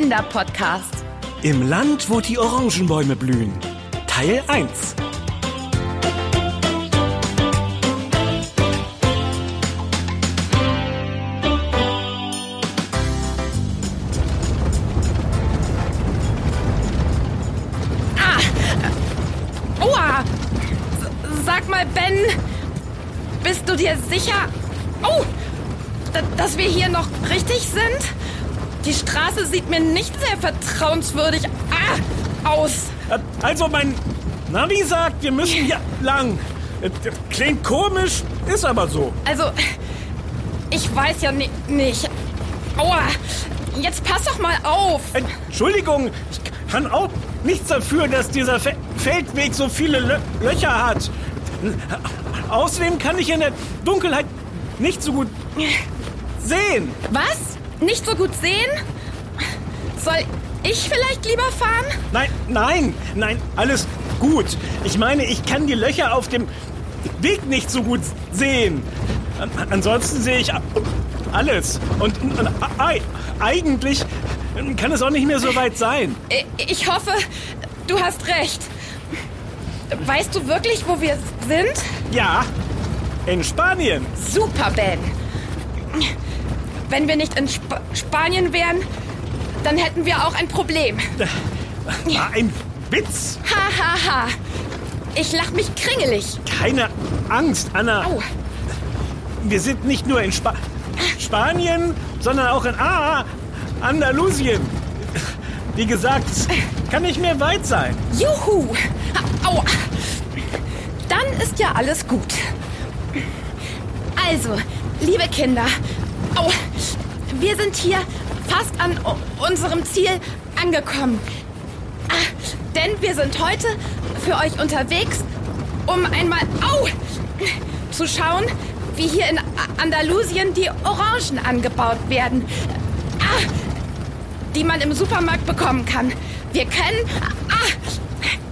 Kinderpodcast. Im Land, wo die Orangenbäume blühen. Teil 1. Aua! S- Sag mal, Ben, bist du dir sicher? Oh, dass wir hier noch richtig sind? Die Straße sieht mir nicht sehr vertrauenswürdig ah, aus. Also mein Navi sagt, wir müssen hier lang. Klingt komisch, ist aber so. Also, ich weiß ja ni nicht. Aua, jetzt pass doch mal auf. Entschuldigung, ich kann auch nichts dafür, dass dieser Fe Feldweg so viele Lö Löcher hat. Außerdem kann ich in der Dunkelheit nicht so gut sehen. Was? Nicht so gut sehen? Soll ich vielleicht lieber fahren? Nein, nein, nein, alles gut. Ich meine, ich kann die Löcher auf dem Weg nicht so gut sehen. An ansonsten sehe ich alles. Und, und ei- eigentlich kann es auch nicht mehr so weit sein. Ich hoffe, du hast recht. Weißt du wirklich, wo wir sind? Ja, in Spanien. Super, Ben. Wenn wir nicht in Sp Spanien wären, dann hätten wir auch ein Problem. War ein Witz. Ha, ha, ha. Ich lach mich kringelig. Keine Angst, Anna. Au. Wir sind nicht nur in Spa Spanien, sondern auch in ah, Andalusien. Wie gesagt, es kann nicht mehr weit sein. Juhu. Aua. Dann ist ja alles gut. Also, liebe Kinder, au, wir sind hier fast an unserem Ziel angekommen. Ah, Denn wir sind heute für euch unterwegs, um einmal au, zu schauen, wie hier in Andalusien die Orangen angebaut werden. Ah, die man im Supermarkt bekommen kann. Wir können ah,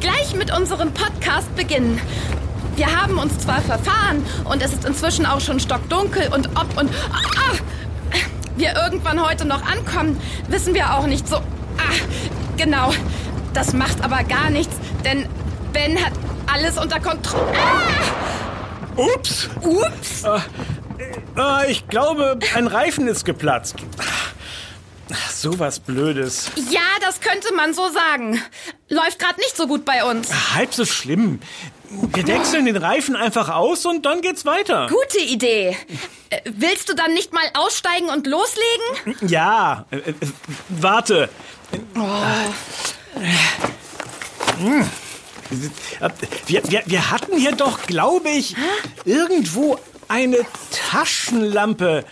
gleich mit unserem Podcast beginnen. Wir haben uns zwar verfahren und es ist inzwischen auch schon stockdunkel und ob und ah, wir irgendwann heute noch ankommen, wissen wir auch nicht so. Ah, genau. Das macht aber gar nichts, denn Ben hat alles unter Kontrolle. Ah, Ups. ups. Äh, ich glaube, ein Reifen ist geplatzt. So was Blödes. Ja, das könnte man so sagen. Läuft gerade nicht so gut bei uns. Halb so schlimm. Wir wechseln den Reifen einfach aus und dann geht's weiter. Gute Idee. Äh, Willst du dann nicht mal aussteigen und loslegen? Ja, äh, äh, warte. Hm. Äh, Wir, wir, wir hatten hier doch, glaube ich, irgendwo eine Taschenlampe.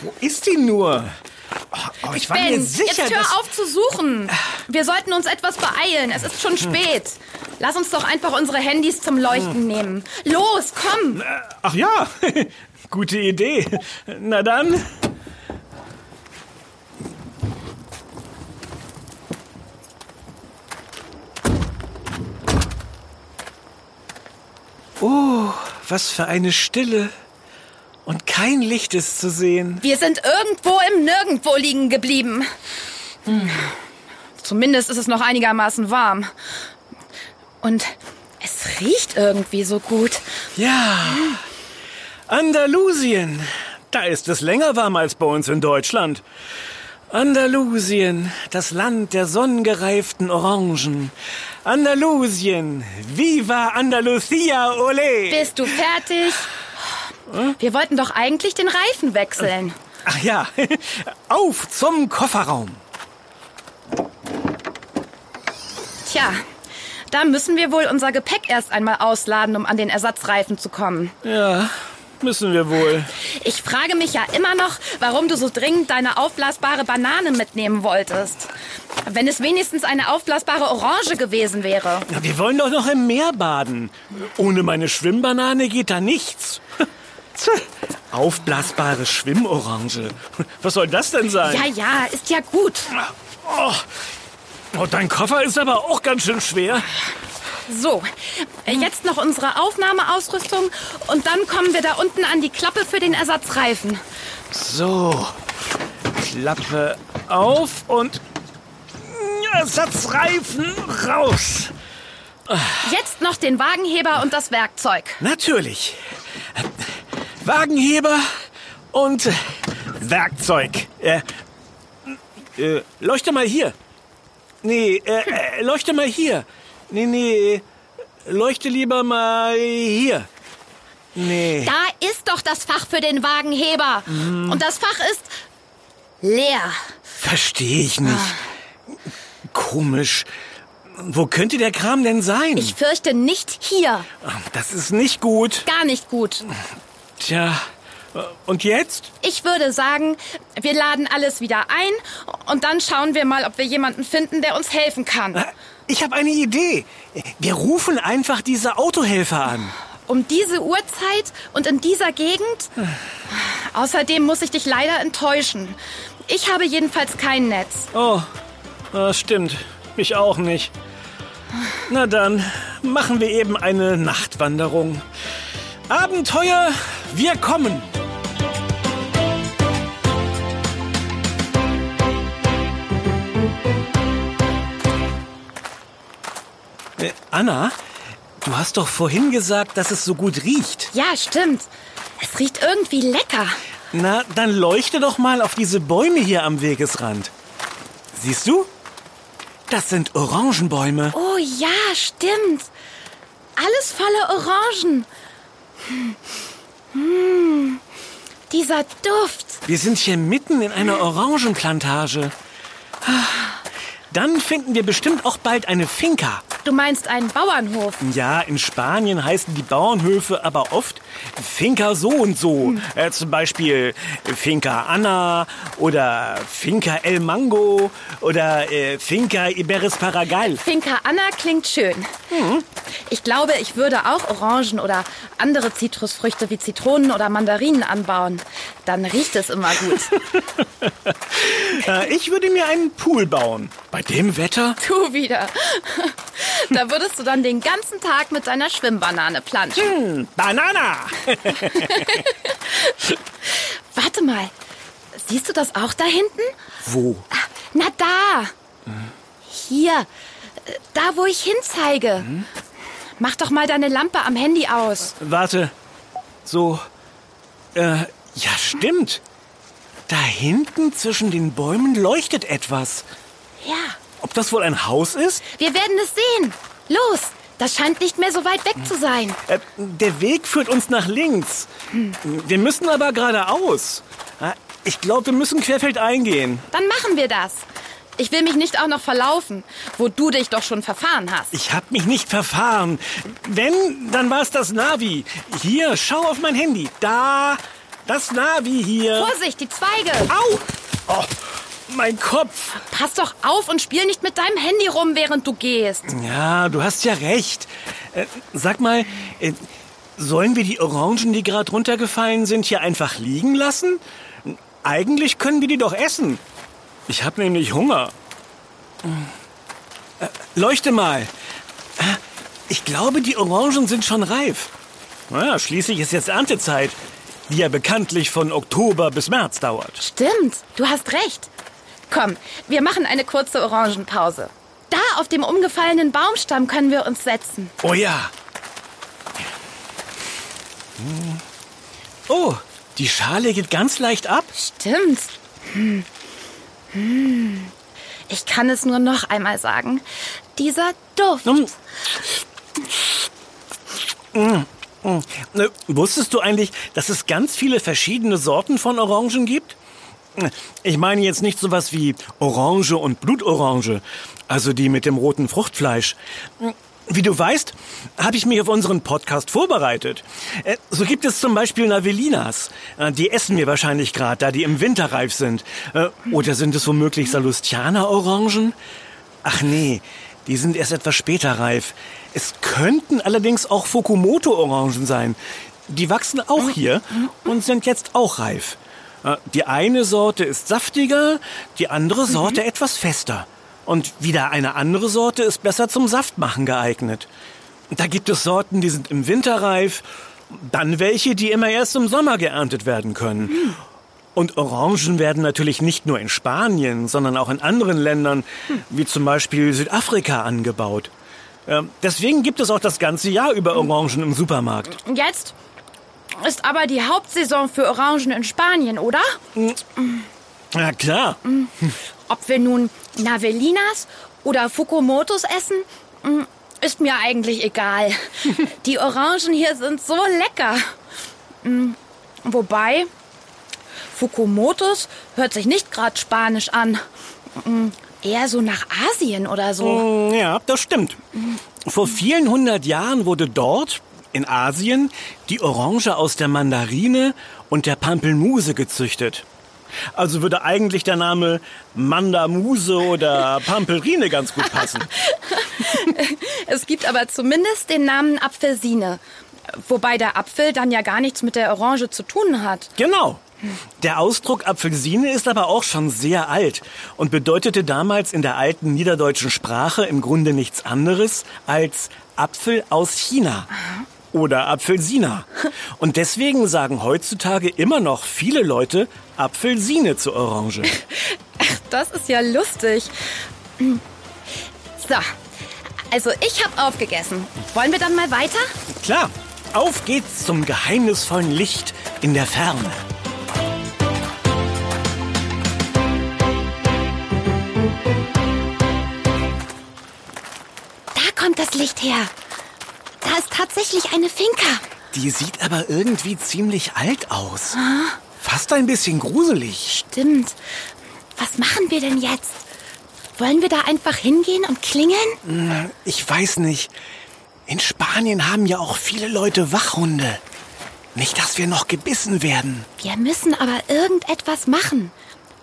Wo ist die nur? Oh, oh, ich war mir Ben, sicher, jetzt hör auf zu suchen. Wir sollten uns etwas beeilen. Es ist schon spät. Lass uns doch einfach unsere Handys zum Leuchten nehmen. Los, komm. Ach ja, gute Idee. Na dann. Oh, was für eine Stille. Und kein Licht ist zu sehen. Wir sind irgendwo im Nirgendwo liegen geblieben. Hm. Zumindest ist es noch einigermaßen warm. Und es riecht irgendwie so gut. Ja, Andalusien. Da ist es länger warm als bei uns in Deutschland. Andalusien, das Land der sonnengereiften Orangen. Andalusien, viva Andalusia, ole! Bist du fertig? Wir wollten doch eigentlich den Reifen wechseln. Ach ja, auf zum Kofferraum. Tja, da müssen wir wohl unser Gepäck erst einmal ausladen, um an den Ersatzreifen zu kommen. Ja, müssen wir wohl. Ich frage mich ja immer noch, warum du so dringend deine aufblasbare Banane mitnehmen wolltest. Wenn es wenigstens eine aufblasbare Orange gewesen wäre. Na, wir wollen doch noch im Meer baden. Ohne meine Schwimmbanane geht da nichts. Aufblasbare Schwimmorange. Was soll das denn sein? Ja, ja, ist ja gut. Oh, oh, dein Koffer ist aber auch ganz schön schwer. So, jetzt noch unsere Aufnahmeausrüstung und dann kommen wir da unten an die Klappe für den Ersatzreifen. So, Klappe auf und Ersatzreifen raus. Jetzt noch den Wagenheber und das Werkzeug. Natürlich. Wagenheber und Werkzeug. Äh, äh, leuchte mal hier. Nee, äh, äh, leuchte mal hier. Nee, nee, leuchte lieber mal hier. Nee. Da ist doch das Fach für den Wagenheber. Und das Fach ist leer. Verstehe ich nicht. Komisch. Wo könnte der Kram denn sein? Ich fürchte nicht hier. Das ist nicht gut. Gar nicht gut. Tja, und jetzt? Ich würde sagen, wir laden alles wieder ein und dann schauen wir mal, ob wir jemanden finden, der uns helfen kann. Ich habe eine Idee. Wir rufen einfach diese Autohelfer an. Um diese Uhrzeit und in dieser Gegend? Außerdem muss ich dich leider enttäuschen. Ich habe jedenfalls kein Netz. Oh, das stimmt. Ich auch nicht. Na dann, machen wir eben eine Nachtwanderung. Abenteuer, wir kommen. Anna, du hast doch vorhin gesagt, dass es so gut riecht. Ja, stimmt. Es riecht irgendwie lecker. Na, dann leuchte doch mal auf diese Bäume hier am Wegesrand. Siehst du? Das sind Orangenbäume. Oh ja, stimmt. Alles voller Orangen. Hm. Hm. Dieser Duft. Wir sind hier mitten in einer Orangenplantage. Dann finden wir bestimmt auch bald eine Finca. Du meinst einen Bauernhof? Ja, in Spanien heißen die Bauernhöfe aber oft Finca so und so. Äh, zum Beispiel Finca Anna oder Finca El Mango oder äh, Finca Iberis Paragal. Finca Anna klingt schön. Ich glaube, ich würde auch Orangen oder andere Zitrusfrüchte wie Zitronen oder Mandarinen anbauen. Dann riecht es immer gut. Äh, ich würde mir einen Pool bauen. Bei dem Wetter? Du wieder. Da würdest du dann den ganzen Tag mit deiner Schwimmbanane planschen. Hm, Banana! Warte mal. Siehst du das auch da hinten? Wo? Na da. Hier. Äh, Da, wo ich hinzeige. Mach doch mal deine Lampe am Handy aus. Warte. So. Äh, ja, stimmt. Da hinten zwischen den Bäumen leuchtet etwas. Ja. Ob das wohl ein Haus ist? Wir werden es sehen. Los. Das scheint nicht mehr so weit weg zu sein. Äh, der Weg führt uns nach links. Wir müssen aber geradeaus. Äh, Ich glaube, wir müssen querfeldein gehen. Dann machen wir das. Ich will mich nicht auch noch verlaufen, wo du dich doch schon verfahren hast. Ich habe mich nicht verfahren. Wenn, dann war es das Navi. Hier, schau auf mein Handy. Da, das Navi hier. Vorsicht, die Zweige. Au! Oh, mein Kopf. Pass doch auf und spiel nicht mit deinem Handy rum, während du gehst. Ja, du hast ja recht. Äh, sag mal, äh, sollen wir die Orangen, die gerade runtergefallen sind, hier einfach liegen lassen? Eigentlich können wir die doch essen. Ich habe nämlich Hunger. Äh, leuchte mal. Äh, Ich glaube, die Orangen sind schon reif. Naja, schließlich ist jetzt Erntezeit, die ja bekanntlich von Oktober bis März dauert. Stimmt, du hast recht. Komm, wir machen eine kurze Orangenpause. Da auf dem umgefallenen Baumstamm können wir uns setzen. Oh ja. Hm. Oh, die Schale geht ganz leicht ab. Stimmt. Hm. Hm. Ich kann es nur noch einmal sagen. Dieser Duft. Hm. Ne, Wusstest du eigentlich, dass es ganz viele verschiedene Sorten von Orangen gibt? Ich meine jetzt nicht sowas wie Orange und Blutorange, also die mit dem roten Fruchtfleisch. Wie du weißt, habe ich mich auf unseren Podcast vorbereitet. Äh, So gibt es zum Beispiel Navellinas. Äh, Die essen wir wahrscheinlich gerade, da die im Winter reif sind. Äh, Oder sind es womöglich Salustianer-Orangen? Ach nee, die sind erst etwas später reif. Es könnten allerdings auch Fukumoto-Orangen sein. Die wachsen auch hier und sind jetzt auch reif. Die eine Sorte ist saftiger, die andere Sorte etwas fester. Und wieder eine andere Sorte ist besser zum Saftmachen geeignet. Da gibt es Sorten, die sind im Winter reif, dann welche, die immer erst im Sommer geerntet werden können. Und Orangen werden natürlich nicht nur in Spanien, sondern auch in anderen Ländern, wie zum Beispiel Südafrika, angebaut. Ähm, deswegen gibt es auch das ganze Jahr über Orangen im Supermarkt. Jetzt ist aber die Hauptsaison für Orangen in Spanien, oder? Ja, klar. Ob wir nun Navelinas oder Fukumotos essen, mm, ist mir eigentlich egal. Die Orangen hier sind so lecker. Mm, Wobei, Fukumotos hört sich nicht gerade spanisch an. Mm, Eher so nach Asien oder so. Ja, das stimmt. Vor vielen hundert Jahren wurde dort, in Asien, die Orange aus der Mandarine und der Pampelmuse gezüchtet. Also würde eigentlich der Name Mandamuse oder Pampelrine ganz gut passen. Es gibt aber zumindest den Namen Apfelsine. Wobei der Apfel dann ja gar nichts mit der Orange zu tun hat. Genau. Der Ausdruck Apfelsine ist aber auch schon sehr alt und bedeutete damals in der alten niederdeutschen Sprache im Grunde nichts anderes als Apfel aus China oder Apfelsina. Und deswegen sagen heutzutage immer noch viele Leute Apfelsine zu Orange. Das ist ja lustig. So, also ich habe aufgegessen. Wollen wir dann mal weiter? Klar, auf geht's zum geheimnisvollen Licht in der Ferne. Da kommt das Licht her. Da ist tatsächlich eine Finca. Die sieht aber irgendwie ziemlich alt aus. Fast ein bisschen gruselig. Stimmt. Was machen wir denn jetzt? Wollen wir da einfach hingehen und klingeln? Ich weiß nicht. In Spanien haben ja auch viele Leute Wachhunde. Nicht, dass wir noch gebissen werden. Wir müssen aber irgendetwas machen.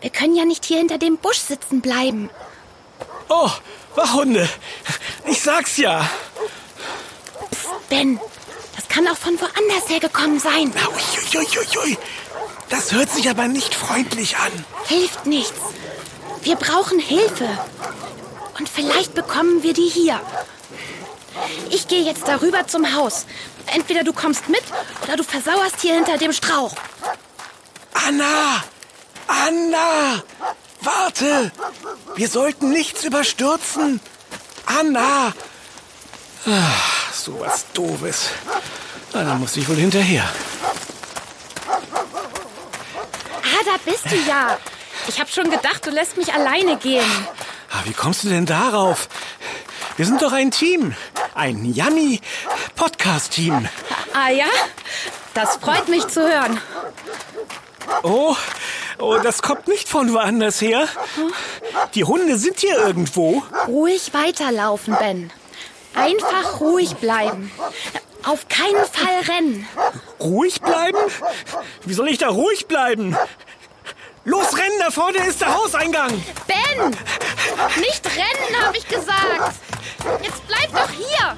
Wir können ja nicht hier hinter dem Busch sitzen bleiben. Oh, Wachhunde. Ich sag's ja. Ben, das kann auch von woanders hergekommen sein. Uiuiuiui. Das hört sich aber nicht freundlich an. Hilft nichts. Wir brauchen Hilfe. Und vielleicht bekommen wir die hier. Ich gehe jetzt darüber zum Haus. Entweder du kommst mit oder du versauerst hier hinter dem Strauch. Anna! Anna! Warte! Wir sollten nichts überstürzen. Anna! Ah, so was Doofes. Na, dann muss ich wohl hinterher. Ah, da bist du ja. Ich habe schon gedacht, du lässt mich alleine gehen. Ah, wie kommst du denn darauf? Wir sind doch ein Team. Ein Yummy Podcast-Team. Ah ja? Das freut mich zu hören. Oh, oh, das kommt nicht von woanders her. Die Hunde sind hier irgendwo. Ruhig weiterlaufen, Ben. Einfach ruhig bleiben. Auf keinen Fall rennen. Ruhig bleiben? Wie soll ich da ruhig bleiben? Los, rennen, da vorne ist der Hauseingang. Ben! Nicht rennen, habe ich gesagt. Jetzt bleib doch hier.